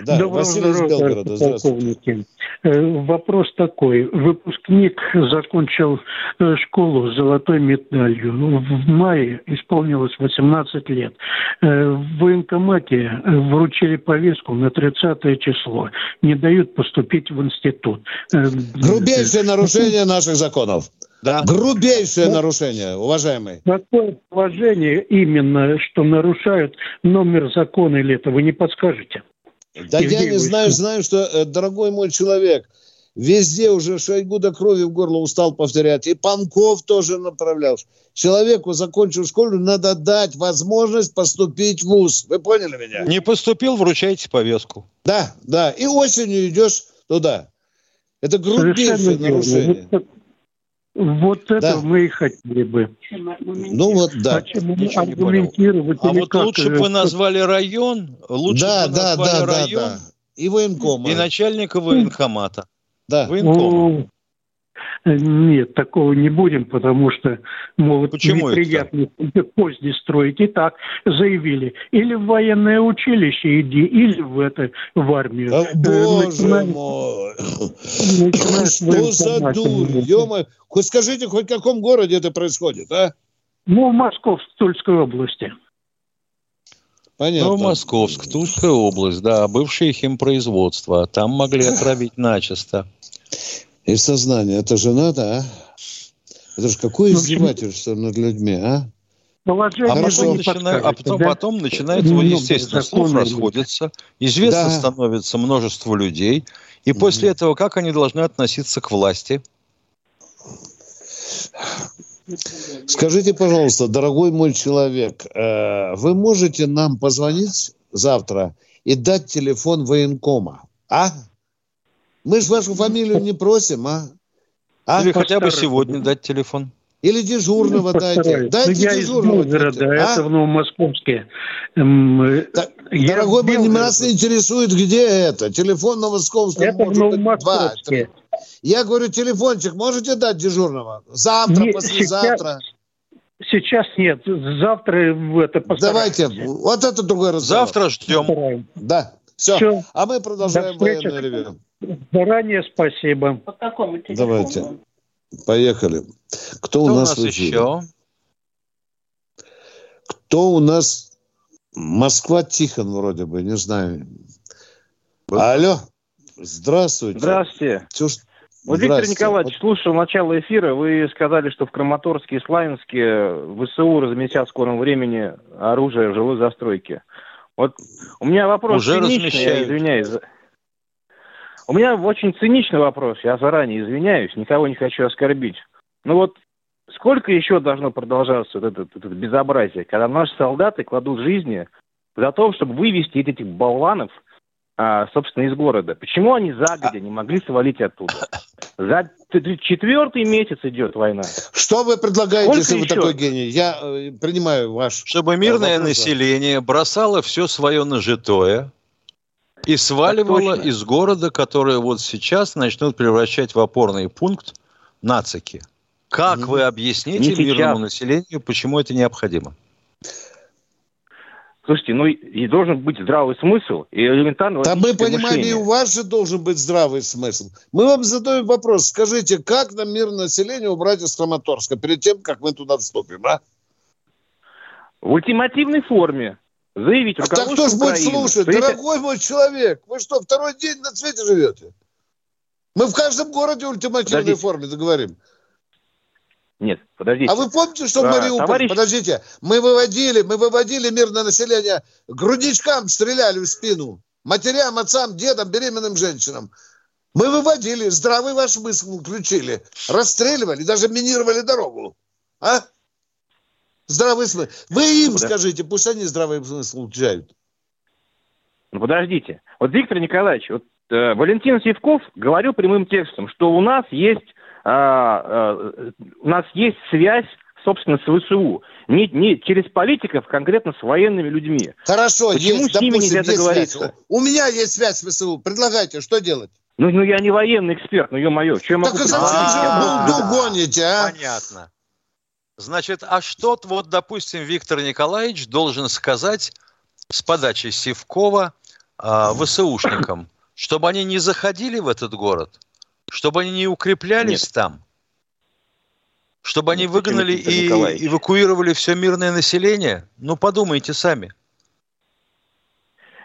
Да, Доброго Василий из здоровья, Белгорода. Здравствуйте. полковники. Э, Вопрос такой. Выпускник закончил э, школу с золотой медалью. В мае исполнилось 18 лет. Э, В военкомате вручили повестку на 30 число. Не дают поступить в институт. Грубейшее нарушение наших законов. Да. Грубейшее нарушение, уважаемый. Какое положение именно, что нарушают номер закона или это, вы не подскажете? Да я не знаю, знаю, что, э, дорогой мой человек, везде уже Шойгу до крови в горло устал повторять. И Панков тоже направлял. Человеку, закончил школу, надо дать возможность поступить в ВУЗ. Вы поняли меня? Не поступил, вручайте повестку. Да, да. И осенью идешь туда. Это грубейшее нарушение. Вот, вот это да. мы и хотели бы. Ну вот, да. А аргументировать? А вот как? лучше бы вы назвали район, лучше да, бы да, назвали да, район да, да. и военкома. И начальника военкомата. Да. Военкома. Нет, такого не будем, потому что могут Почему неприятные позди строить. И так заявили. Или в военное училище иди, или в это, в армию. Да, боже Начинаешь, мой! Что за дурь? ё Хоть скажите, хоть в каком городе это происходит, а? Ну, в Московской, Тульской области. Понятно. Ну, Московск, Тульская область, да, бывшее химпроизводство. Там могли отравить начисто. И сознание. Это же надо, а? Это же какое ну, издевательство над людьми, а? Положение а потом, начина... а потом, да? потом начинает, ну, естественно, слух расходится, известно да. становится множество людей, и угу. после этого как они должны относиться к власти? Скажите, пожалуйста, дорогой мой человек, э, вы можете нам позвонить завтра и дать телефон военкома, а? Мы же вашу фамилию не просим, а? а? Или хотя бы сегодня дать телефон. Или дежурного ну, дайте. Дайте ну, я дежурного. Из Новгорода, а? это в Новомосковске. Эм, да, я дорогой мой, нас интересует, где это. Телефон Новомосковский. Это в Новомосковске. Я говорю, телефончик можете дать дежурного? Завтра, Нет, послезавтра. Сейчас, сейчас нет. Завтра это Давайте, вот это другой разговор. Завтра ждем. Да, все. все. А мы продолжаем военное ревю. Заранее спасибо. По какому телефону? Давайте. Поехали. Кто, Кто у нас, у нас еще? Кто у нас? Москва Тихон вроде бы, не знаю. Алло. Здравствуйте. Здравствуйте. Все, вот, Виктор Николаевич, слушал начало эфира, вы сказали, что в Краматорске и Славянске ВСУ разместят в скором времени оружие в жилой застройке. Вот у меня вопрос Уже циничный, я извиняюсь. У меня очень циничный вопрос, я заранее извиняюсь, никого не хочу оскорбить. Ну вот сколько еще должно продолжаться вот это, это безобразие, когда наши солдаты кладут жизни за то, чтобы вывести этих болванов, а, собственно, из города? Почему они загодя не могли свалить оттуда? За четвертый месяц идет война. Что вы предлагаете, Сколько если еще? вы такой гений? Я э, принимаю ваш... Чтобы мирное вопрос. население бросало все свое нажитое, и сваливала из города, которые вот сейчас начнут превращать в опорный пункт нацики. Как mm вы объясните Не мирному населению, почему это необходимо? Слушайте, ну и должен быть здравый смысл и элементарно. Да мы понимаем, мышление. и у вас же должен быть здравый смысл. Мы вам задаем вопрос. Скажите, как нам мирное население убрать из Краматорска перед тем, как мы туда вступим, а? В ультимативной форме заявить а так кто же будет слушать? Дорогой мой человек, вы что, второй день на цвете живете? Мы в каждом городе ультимативной Подождите. форме договорим. Нет, подождите. А вы помните, что в Мариуполе, товарищ... подождите, мы выводили, мы выводили мирное население, грудничкам стреляли в спину, матерям, отцам, дедам, беременным женщинам. Мы выводили, здравый ваш смысл включили, расстреливали, даже минировали дорогу. А? Здравый смысл. Вы им Подожди. скажите, пусть они здравый смысл включают. Ну, подождите. Вот, Виктор Николаевич, вот э, Валентин Севков говорил прямым текстом, что у нас есть, у нас есть связь собственно, с ВСУ. Не, не через политиков, конкретно с военными людьми. Хорошо, Почему есть, с ними допустим, нельзя договориться? Связь. У меня есть связь с ВСУ. Предлагайте, что делать? Ну, ну я не военный эксперт, ну ё-моё, что я могу... Так а зачем же гоните, а? Понятно. Значит, а что вот, допустим, Виктор Николаевич должен сказать с подачи Севкова э, ВСУшникам, чтобы они не заходили в этот город, чтобы они не укреплялись Нет. там, чтобы они выгнали и эвакуировали все мирное население? Ну, подумайте сами.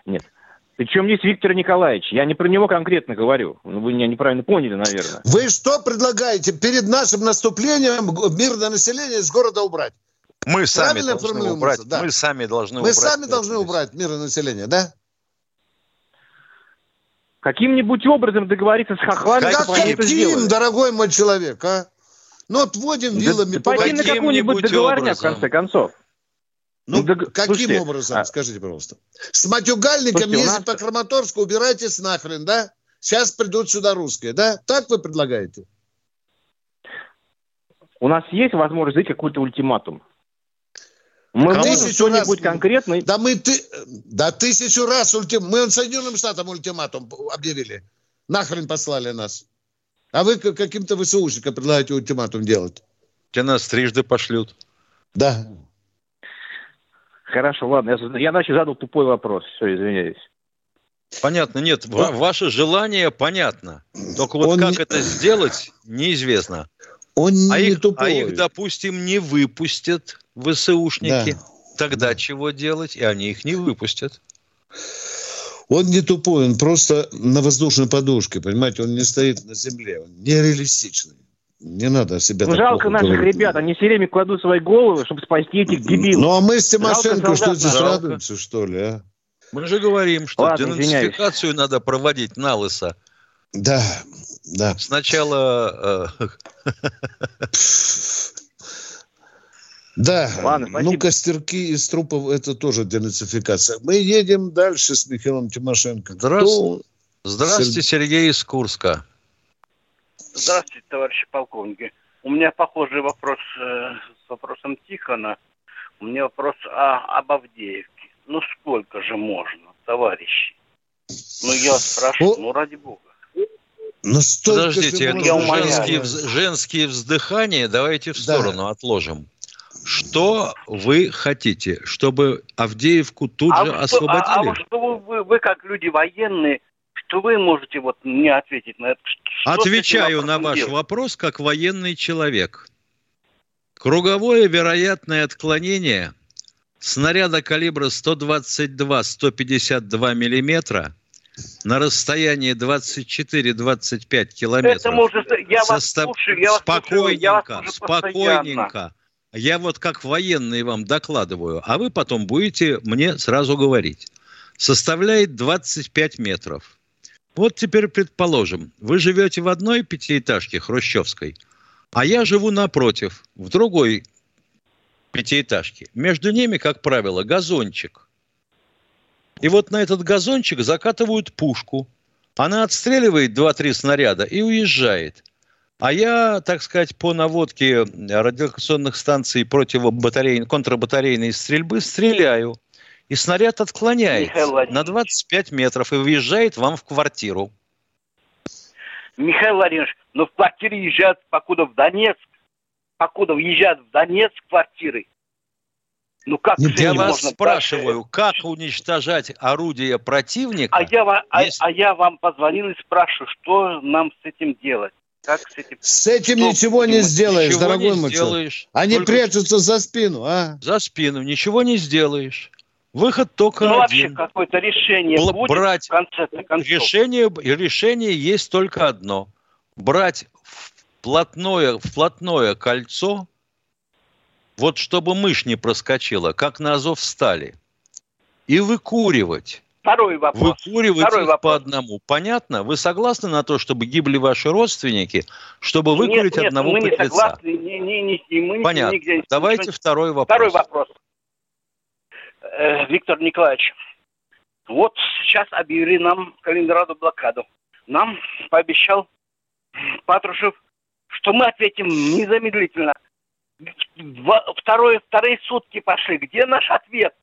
Нет. Причем здесь Виктор Николаевич. Я не про него конкретно говорю. Ну, вы меня неправильно поняли, наверное. Вы что предлагаете перед нашим наступлением мирное население из города убрать? Мы сами Правильно должны убрать. Да. Мы сами должны Мы убрать. Мы сами должны убрать мирное население, да? Каким-нибудь образом договориться с хохлами, это каким, дорогой мой человек, а? Ну, отводим Да- вилами да по пойти на воде. какой-нибудь договорняк, в конце концов. Ну, дог- каким слушайте, образом, а- скажите, пожалуйста? С матюгальниками Слушайте, ездить нас- по Краматорску, убирайтесь нахрен, да? Сейчас придут сюда русские, да? Так вы предлагаете? У нас есть возможность дать какой-то ультиматум. Мы можем Тысячу раз- что-нибудь конкретное... Да мы ты, да тысячу раз ультим, мы Соединенным Штатам ультиматум объявили. Нахрен послали нас. А вы как- каким-то ВСУшникам предлагаете ультиматум делать? Те нас трижды пошлют. Да. Хорошо, ладно, я, я значит, задал тупой вопрос. Все, извиняюсь. Понятно, нет, ва- ваше желание понятно. Только вот Он как это сделать, неизвестно. Он А не их, тупой. а их, допустим, не выпустят ВСУшники. Да. Тогда чего делать? И они их не выпустят. Он не тупой, он просто на воздушной подушке, понимаете? Он не стоит на земле, он нереалистичный. Не надо себя Ну, так жалко плохо наших говорить. ребят, они все время кладут свои головы, чтобы спасти этих дебилов. Ну, а мы с Тимошенко Жалко что здесь наших. радуемся, что ли, а? Мы же говорим, что Ладно, извиняюсь. денацификацию надо проводить на лысо. Да, да. Сначала э, Да, Ладно, ну костерки из трупов это тоже денацификация. Мы едем дальше с Михаилом Тимошенко. Здравствуйте. Здравствуйте, Сергей из Курска. Здравствуйте, товарищи полковники. У меня похожий вопрос э, с вопросом Тихона. У меня вопрос о, об Авдеевке. Ну сколько же можно, товарищи? Ну я спрашиваю, ну ради бога. Ну, столько Подождите, это умоляю. женские, вз- женские вздыхания давайте в сторону отложим. Что вы хотите, чтобы Авдеевку тут а, же что, а- а освободили? вот что вы, вы, вы как люди военные, что вы можете вот мне ответить на это? Что Отвечаю на ваш делать? вопрос как военный человек. Круговое вероятное отклонение снаряда калибра 122-152 миллиметра на расстоянии 24-25 километров. Это может, я вас Состав- слушаю, я вас слушаю, я вас спокойненько, спокойненько. Я вот как военный вам докладываю, а вы потом будете мне сразу говорить. Составляет 25 метров. Вот теперь предположим, вы живете в одной пятиэтажке хрущевской, а я живу напротив, в другой пятиэтажке. Между ними, как правило, газончик. И вот на этот газончик закатывают пушку. Она отстреливает 2-3 снаряда и уезжает. А я, так сказать, по наводке радиолокационных станций противобатарейной, контрбатарейной стрельбы стреляю. И снаряд отклоняется на 25 метров и въезжает вам в квартиру. Михаил Владимирович, но в квартире езжают, покуда в Донецк, покуда въезжают в Донецк квартиры. Ну как с Я вас можно спрашиваю, как уничтожать орудия противника? А я, а, Если- а я вам позвонил и спрашиваю, что нам с этим делать? Как с этим? С этим Что ничего не сделаешь, Ничего дорогой не мой человек. сделаешь. Они Только прячутся за спину, а? За спину. Ничего не сделаешь. Выход только Ну вообще один. какое-то решение Бл- будет брать в конце концов. Решение, решение есть только одно. Брать вплотное, вплотное кольцо, вот чтобы мышь не проскочила, как на Азов стали, и выкуривать. Второй вопрос. Выкуривать Второй их вопрос. по одному. Понятно? Вы согласны на то, чтобы гибли ваши родственники, чтобы выкурить нет, нет, одного мы не подлеца? согласны, не, не, не, не- мы Понятно. нигде не- Давайте ничего- второй вопрос. Второй вопрос. Э, Виктор Николаевич, вот сейчас объявили нам Калининграду блокаду. Нам пообещал Патрушев, что мы ответим незамедлительно. Два- второе, вторые сутки пошли. Где наш ответ?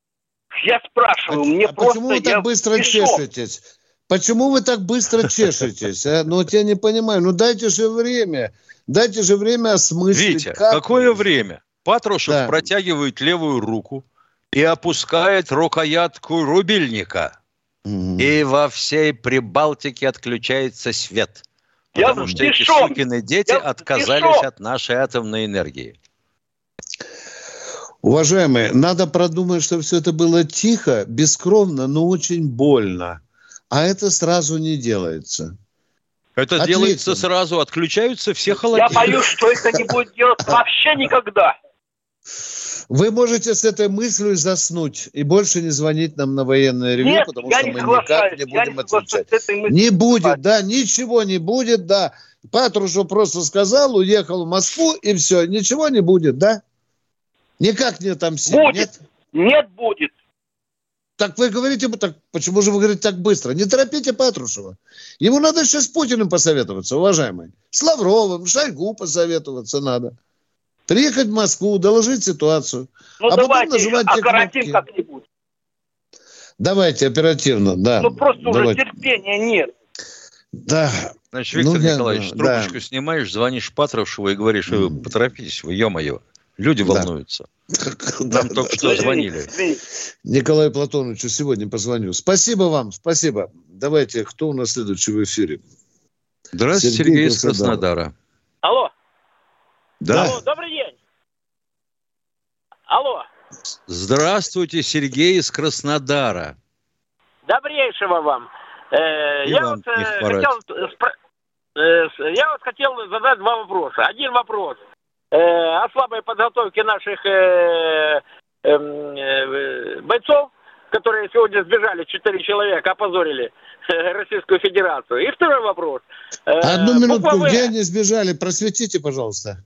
Я спрашиваю, мне а просто... почему вы я так быстро пишу. чешетесь? Почему вы так быстро чешетесь? А? Ну, вот я не понимаю. Ну, дайте же время. Дайте же время осмыслить. Витя, как- какое время? Патрушев Да. протягивает левую руку и опускает рукоятку рубильника. Мгм. И во всей Прибалтике отключается свет. Я Потому что эти сукины дети Я отказались от нашей атомной энергии. Уважаемые, надо продумать, чтобы все это было тихо, бескровно, но очень больно. А это сразу не делается. Это Отлично. делается сразу, отключаются все Я холодильники. боюсь, что это не будет делать вообще никогда. Вы можете с этой мыслью заснуть и больше не звонить нам на военное ревю, Нет, потому я что не мы никак не я будем не отвечать. Не будет, да, ничего не будет, да. Патрушев просто сказал, уехал в Москву, и все, ничего не будет, да? Никак не отомстим, Будет. нет? Нет, будет. Так вы говорите, так, почему же вы говорите так быстро? Не торопите Патрушева. Ему надо еще с Путиным посоветоваться, уважаемый. С Лавровым, Шойгу посоветоваться надо. Приехать в Москву, доложить ситуацию. Ну а потом давайте нажимать те как-нибудь. Давайте оперативно, да. Ну просто Давайте. уже терпения нет. Да. Значит, Виктор Ну, я- Николаевич, да. трубочку снимаешь, звонишь Патрушеву и говоришь, вы поторопитесь, вы, ё-моё, люди Да. волнуются. Нам только что звонили. Николаю Платоновичу сегодня позвоню. Спасибо вам, спасибо. Давайте, кто у нас следующий в эфире? Здравствуйте, Сергей из Краснодар. Краснодара. Алло. Да. Алло, добрый день. Алло. Здравствуйте, Сергей из Краснодара. Добрейшего вам. Э, я вам вот э, хотел спро- э, я вот хотел задать два вопроса. Один вопрос э, о слабой подготовке наших э, эм, э, бойцов, которые сегодня сбежали, четыре человека, опозорили э, Российскую Федерацию. И второй вопрос. Э, Одну минутку, буква где они сбежали? Просветите, пожалуйста.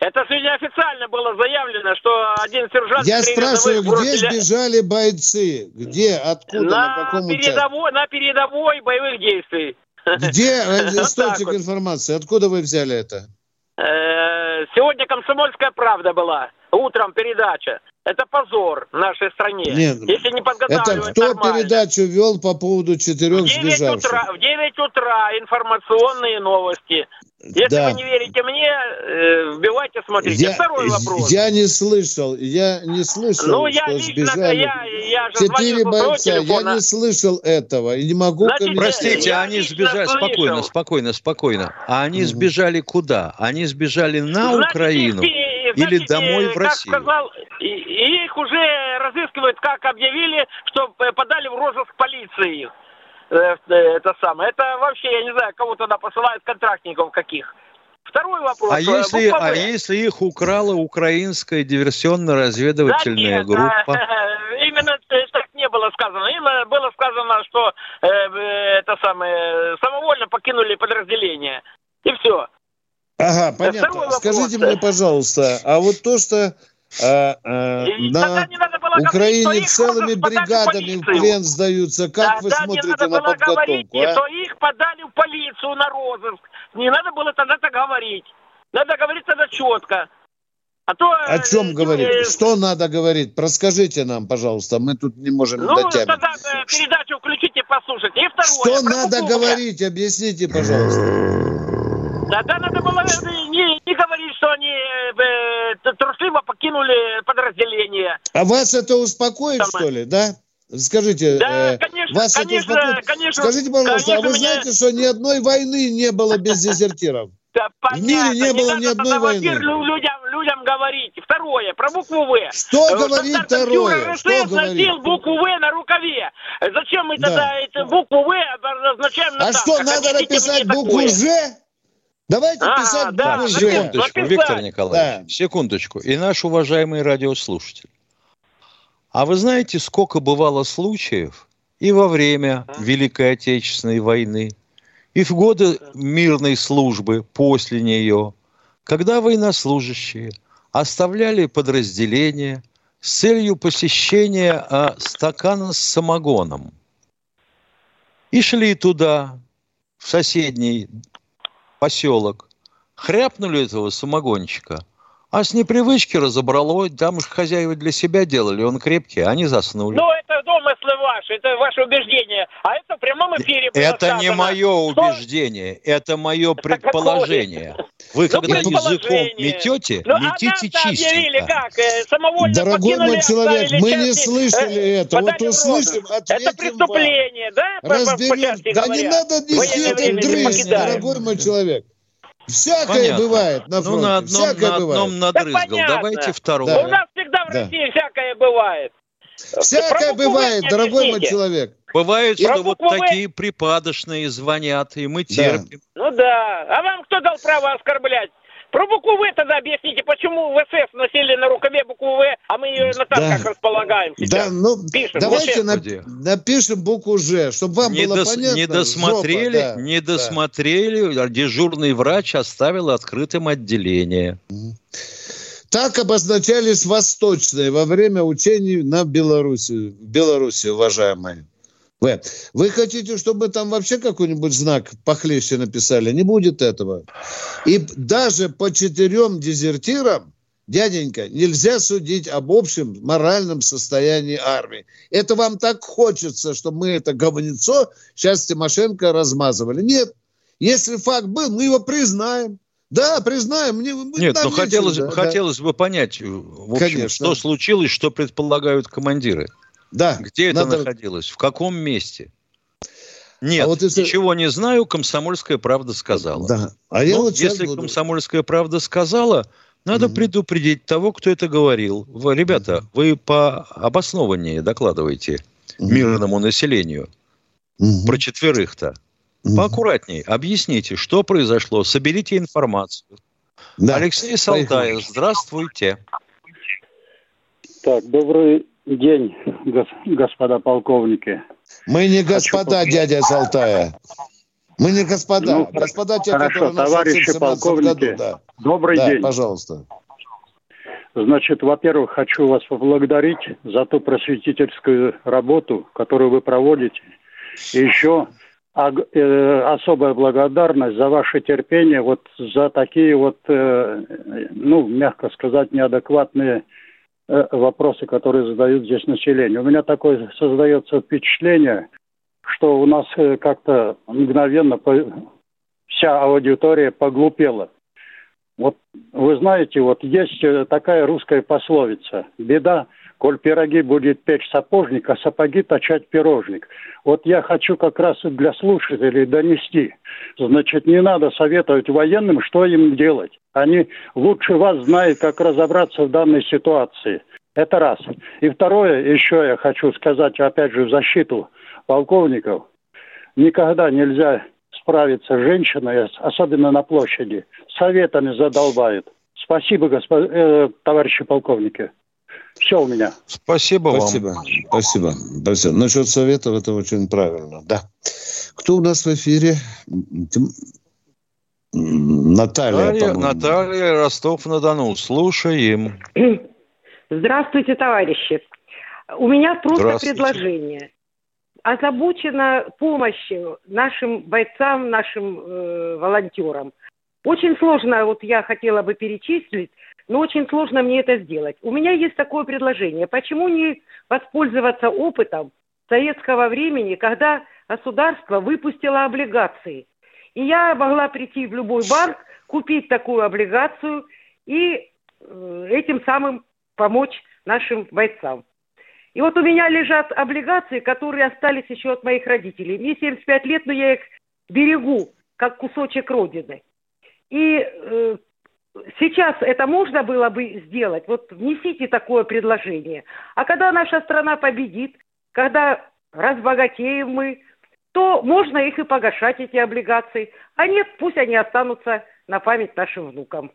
Это сегодня официально было заявлено, что один сержант... Я спрашиваю, где бросили- сбежали бойцы? Где, откуда, на, на каком передовой, на передовой боевых действий. Где э, источник вот. информации? Откуда вы взяли это? Э, Сегодня «Комсомольская правда» была. Утром передача. Это позор нашей стране. Нет, Если не Это подготавливать кто нормально. передачу вел по поводу четырех В 9, сбежавших? утра, в 9 утра информационные новости. Если Да. вы не верите мне, э, вбивайте, смотрите. Я, Второй вопрос. я не слышал, я не слышал, ну, я что лично, сбежали я, я же четыре бойца. Я телефона. не слышал этого и не могу Значит. Простите, я они лично сбежали... слышал. Спокойно, спокойно, спокойно. А они сбежали куда? Они сбежали на Значит, Украину или значит, домой в как Россию? сказал, и- и их уже разыскивают, как объявили, что подали в розыск полиции. Э, э, Это самое. Это вообще, я не знаю, кого туда посылают, контрактников каких. Второй вопрос. А э, если, а если их украла украинская диверсионно-разведывательная Да нет, группа? э, именно так не было сказано. Именно было сказано, что э, это самое самовольно покинули подразделение. И все. Ага, Второй понятно. вопрос. Скажите мне, пожалуйста, а вот то, что э, э, И на Украине целыми в бригадами в плен сдаются, как вы Тогда не смотрите на было говорить, подготовку? что а? их подали в полицию на розыск. Не надо было тогда так говорить. Надо говорить тогда четко. А то... О чем э, говорить? э, Что надо говорить? Расскажите нам, пожалуйста. Мы тут не можем Ну, дотянуть. тогда э, передачу включите, послушайте. И второе. Что надо говорить? Объясните, пожалуйста. Тогда надо было э, не, не говорить, что они э, э, трусливо покинули подразделение. А вас это успокоит, что ли, да? Скажите, Да, э, конечно, вас конечно, это успокоит? конечно, Скажите, пожалуйста, а конечно, вы меня- знаете, что ни одной войны не было без дезертиров? Да, В мире понятно, не было ни одной войны. людям, людям говорить. Второе, про букву В. Что Э, говорит стандарт второе? Что говорит? носил букву В на рукаве. Зачем мы Да. тогда эту букву В обозначаем на А что, надо написать букву. «Ж»? Давайте А, писать да. Секундочку, написать. Виктор Николаевич, секундочку. И наш уважаемый радиослушатель. А вы знаете, сколько бывало случаев и во время Великой Отечественной войны, и в годы мирной службы после нее, когда военнослужащие оставляли подразделения с целью посещения а, стакана с самогоном и шли туда, в соседний поселок, хряпнули этого самогончика, а с непривычки разобрало, там уж хозяева для себя делали, он крепкий, а они заснули. Ну, это домыслы ваши, это ваше убеждение. А это в прямом эфире было Это не сказано. мое Что- убеждение, это мое предположение. Вы Ну, когда языком метете, Ну, а метите объявили чистенько. как? э, Самовольно Дорогой мой человек, мы не части, слышали э, это. Вот услышим, ответим Это преступление, да? по- по- Разберем. Да говоря? не надо нести не дрызг, покидаем. дорогой мой человек. Всякое Понятно. бывает на Ну, фронте. на одном, Всякое на бывает. одном надрызгал. понятно. Давайте У второе. нас всегда в Да. России всякое бывает. Всякое бывает, дорогой мой человек. Бывает, Про что вот букву «В». такие припадочные звонят, и мы терпим. Ну да. А вам кто дал право оскорблять Про букву В тогда объясните, почему в СС носили на рукаве букву В, а мы ее на танках Да. располагаем сейчас. Да, ну, Пишем. давайте нап- напишем букву «Ж», чтобы вам не, было дос- понятно. не досмотрели, Жопа, да, не да. досмотрели, а дежурный врач оставил открытым отделение. Так обозначались восточные во время учений на Беларуси, в Беларуси, уважаемые. Вы, вы хотите, чтобы там вообще какой-нибудь знак похлеще написали? Не будет этого. И даже по четырем дезертирам, дяденька, нельзя судить об общем моральном состоянии армии. Это вам так хочется, чтобы мы это говнецо сейчас Тимошенко размазывали. Нет. Если факт был, мы его признаем. Да, признаем. Мне, Нет, нам ну нечего, хотелось, да, да. хотелось бы понять, э, в общем, Конечно. что случилось, что предполагают командиры. Да. Где это надо- находилось? В каком месте? Нет, А вот если- ничего не знаю, комсомольская правда сказала. Да. А я вот если буду- комсомольская правда сказала, надо предупредить того, кто это говорил. Вы, ребята, вы по обоснованнее докладывайте мирному населению. Про четверых-то. Поаккуратней. Объясните, что произошло. Соберите информацию. Да. Алексей Салтаев, здравствуйте. Так, добрый день, гос- господа полковники. Мы не господа, Хочу- дядя Салтая. Мы не господа. Ну, господа те, хорошо, которые товарищи отцы в 17 полковники, году, да. добрый Да, день. пожалуйста. Значит, во-первых, хочу вас поблагодарить за ту просветительскую работу, которую вы проводите. И еще э, особая благодарность за ваше терпение, вот за такие вот, э, ну, мягко сказать, неадекватные вопросы, которые задают здесь население. У меня такое создается впечатление, что у нас э, как-то мгновенно вся аудитория поглупела. Вот вы знаете, вот есть э, такая русская пословица. Беда, коль пироги будет печь сапожник, а сапоги точать пирожник. Вот я хочу как раз для слушателей донести. Значит, не надо советовать военным, что им делать. Они лучше вас знают, как разобраться в данной ситуации. Это раз. И второе, еще я хочу сказать, опять же, в защиту полковников. Никогда нельзя справиться с женщиной, особенно на площади. Советами задолбают. Спасибо, госпо- э, товарищи полковники. Все у меня. Спасибо, Спасибо. Спасибо. Спасибо. Насчет советов это очень правильно. Да. Кто у нас в эфире? Наталья, Наталья. Наталья Ростов-на-Дону. Слушаем. Здравствуйте, товарищи. У меня просто предложение. Озабочена помощью нашим бойцам, нашим э, волонтерам. Очень сложно, вот я хотела бы перечислить, но очень сложно мне это сделать. У меня есть такое предложение. Почему не воспользоваться опытом советского времени, когда государство выпустило облигации? И я могла прийти в любой банк, купить такую облигацию и э, этим самым помочь нашим бойцам. И вот у меня лежат облигации, которые остались еще от моих родителей. Мне 75 лет, но я их берегу, как кусочек родины. И э, сейчас это можно было бы сделать. Вот внесите такое предложение. А когда наша страна победит, когда разбогатеем мы, то можно их и погашать, эти облигации. А нет, пусть они останутся на память нашим внукам.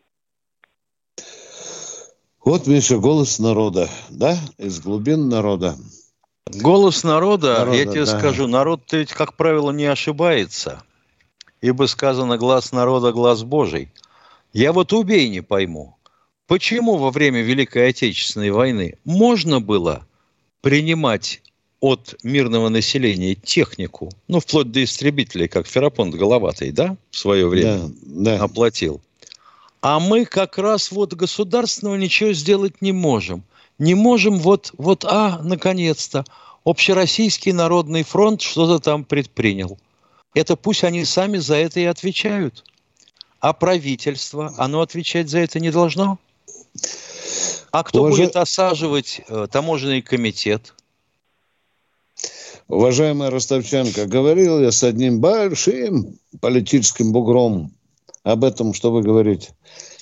Вот, Миша, голос народа, да? Из глубин народа. Голос народа, Народа, я тебе да. скажу, народ-то ведь, как правило, не ошибается. Ибо сказано «глаз народа, глаз Божий». Я вот убей не пойму, почему во время Великой Отечественной войны можно было принимать от мирного населения технику, ну, вплоть до истребителей, как Ферапонт Головатый, да, в свое время оплатил. А мы как раз вот государственного ничего сделать не можем. Не можем вот, вот, а, наконец-то, Общероссийский народный фронт что-то там предпринял. Это пусть они сами за это и отвечают. А правительство, оно отвечать за это не должно? А кто Уважа- будет осаживать э, таможенный комитет? Уважаемый Ростовченко, говорил я с одним большим политическим бугром об этом, что вы говорите.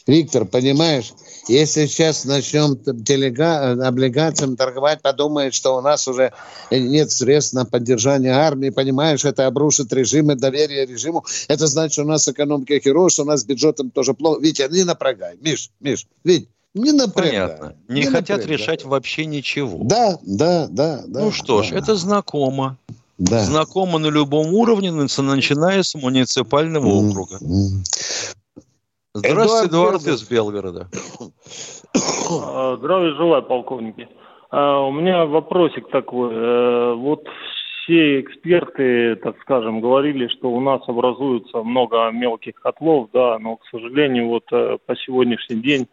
Виктор, понимаешь, если сейчас начнем делега... облигациям торговать, подумает, что у нас уже нет средств на поддержание армии, понимаешь, это обрушит режим и доверие режиму. Это значит, что у нас экономика херово, что у нас с бюджетом тоже плохо. Витя, не напрягай. Миш, Миш, Вить, не напрягай. Понятно. Не, Не хотят напрягай. решать вообще ничего. Да, да, да, да. ну что ж, да. это знакомо. Да. Знакомо на любом уровне, начиная с муниципального округа. Здравствуйте, Эдуард Эдуард из Белгорода. А, Здравия желаю, полковники. А, У меня вопросик такой. Э, Вот все эксперты, так скажем, говорили, что у нас образуется много мелких котлов, да, но, к сожалению, вот э, по сегодняшний день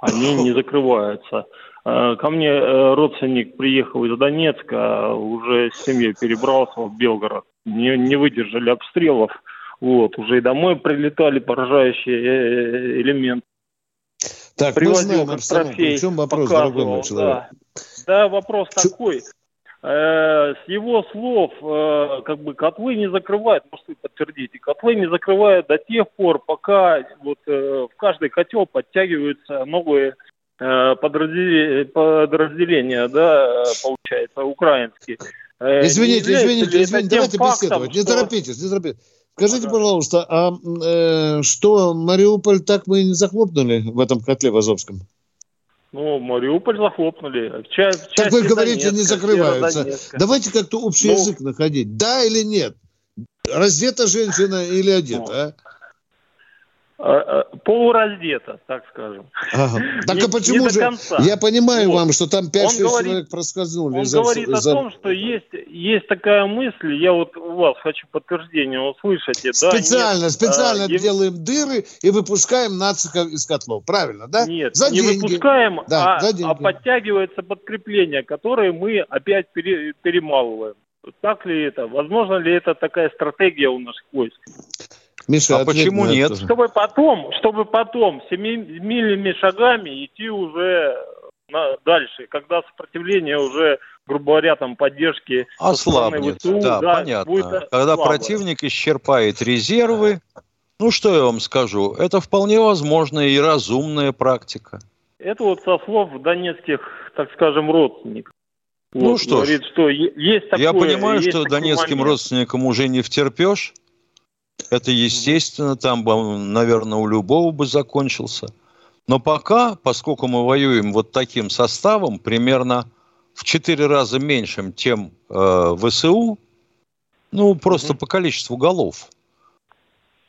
они не закрываются. Э, Ко мне родственник приехал из Донецка, уже с семьей перебрался в Белгород. Не, не выдержали обстрелов. Вот, уже и домой прилетали поражающие э, элементы. Так, мы Привозил знаем как обстановку. трофей, В чем вопрос, дорогой мой человек? Да, Да, вопрос такой. Э, с его слов, э, как бы котлы не закрывают, может вы подтвердите, котлы не закрывают до тех пор, пока вот э, в каждый котел подтягиваются новые э, подразделе- подразделения, да, э, получается, украинские. Э, не Извините, извините, извините, давайте фактом, беседовать. Не что- торопитесь, не торопитесь. Скажите, пожалуйста, а э, что, Мариуполь так мы и не захлопнули в этом котле в Азовском? Ну, Мариуполь захлопнули. Ча- Так вы говорите, не Донецка, закрываются. Северодонецка. Давайте как-то общий Ну, язык находить. Да или нет? Раздета женщина или одета, а? Э, э, Полураздета, так скажем. Ага. Так Не- а почему же? конца. Я понимаю Вот. вам, что там 5-6 Он говорит- человек проскользнули. Он за- говорит о за- том, что есть, есть такая мысль, я вот у вас хочу подтверждение услышать. Да, Специально, нет, специально а, делаем дыры и выпускаем нациков из котлов. Правильно, да? Нет, за не деньги. выпускаем, Да, а, за деньги. а подтягивается подкрепление, которое мы опять пере- перемалываем. Так ли это? Возможно ли это такая стратегия у наших войск? Миша, А почему нет? тоже. Чтобы потом, чтобы потом семимильными шагами идти уже на- дальше, когда сопротивление уже, грубо говоря, там поддержки Ослабнет. ВСУ, Да, да, понятно. будет Когда слабое. противник исчерпает резервы, ну что я вам скажу, это вполне возможная и разумная практика. Это вот со слов донецких, так скажем, родственников. Ну Вот, что ж, говорит, что е- есть такое, Я понимаю, есть что донецким момент. родственникам уже не втерпешь. Это естественно, там, бы, наверное, у любого бы закончился. Но пока, поскольку мы воюем вот таким составом, примерно в четыре раза меньшим, чем э, ВСУ, ну, просто по количеству голов.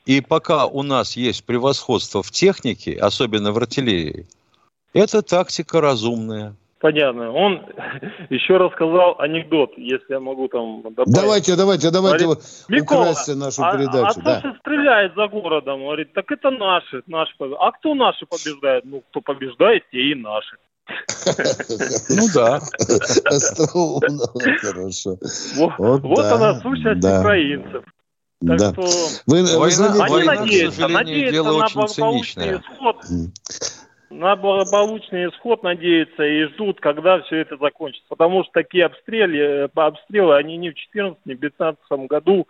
И пока у нас есть превосходство в технике, особенно в артиллерии, это тактика разумная. Понятно. Он еще рассказал анекдот, если я могу там добавить. Давайте, давайте, давайте Говорит, вы Микола, украсьте нашу а, передачу. А, да. то, что стреляет за городом, говорит, так это наши, наши. А кто наши побеждает? Ну, кто побеждает, те и наши. Ну да. Остроумно, хорошо. Вот, да, она сущность да. украинцев. Так Да. что Вы- вы Война- звоните- они война, к надеются, сожалению, надеются дело на очень циничное. исход. На благополучный исход надеются и ждут, когда все это закончится. Потому что такие обстрелы, э, обстрелы они ни в 2014, ни в 2015 году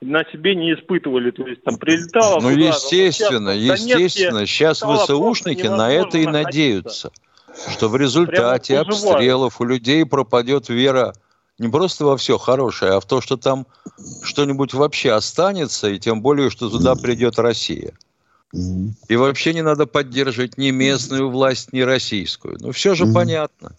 на себе не испытывали. То есть там прилетало Ну, туда, естественно, там, сейчас Донецке естественно. Сейчас ВСУшники на это и надеются, что в результате Прямо обстрелов у людей пропадет вера не просто во все хорошее, а в то, что там что-нибудь вообще останется, и тем более, что туда придет Россия. И вообще не надо поддерживать ни местную власть, ни российскую. Ну, все же Мгм. понятно.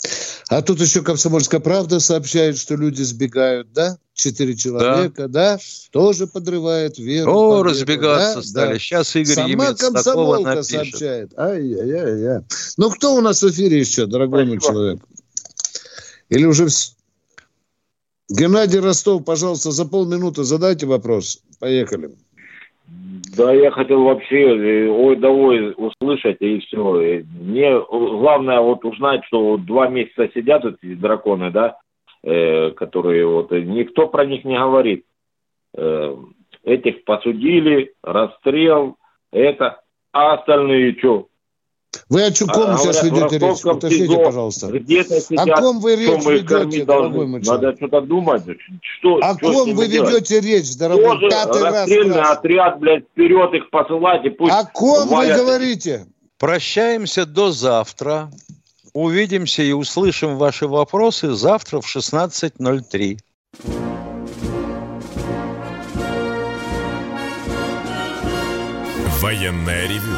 А тут еще «Комсомольская правда» сообщает, что люди сбегают, да? Четыре человека, да? Тоже подрывает веру. О, победу, разбегаться да? стали. Да. Сейчас Игорь Сама Емец такого комсомолка напишет. сообщает. Ай-яй-яй-яй. Ну, кто у нас в эфире еще, дорогой мой человек? Или уже... вс- Геннадий Ростов, пожалуйста, за полминуты задайте вопрос. Поехали. Да, я хотел вообще э, ой да ой услышать и все. Мне главное вот узнать, что вот два месяца сидят эти драконы, да, э, которые вот никто про них не говорит. Э, этих посудили, расстрел, это, а остальные что? Вы о чем А, сейчас говорят, ведете речь? Уточните, пожалуйста. Сидят, О ком вы речь ведете, дорогой должны? мой человек? Надо что-то думать. Что, О что ком вы делать? ведете речь, дорогой? Тоже Пятый раз расстрельный отряд, блядь, вперед их посылать и пусть О ком вы говорите? Прощаемся до завтра. Увидимся и услышим ваши вопросы завтра в 16.03. Военная ревю.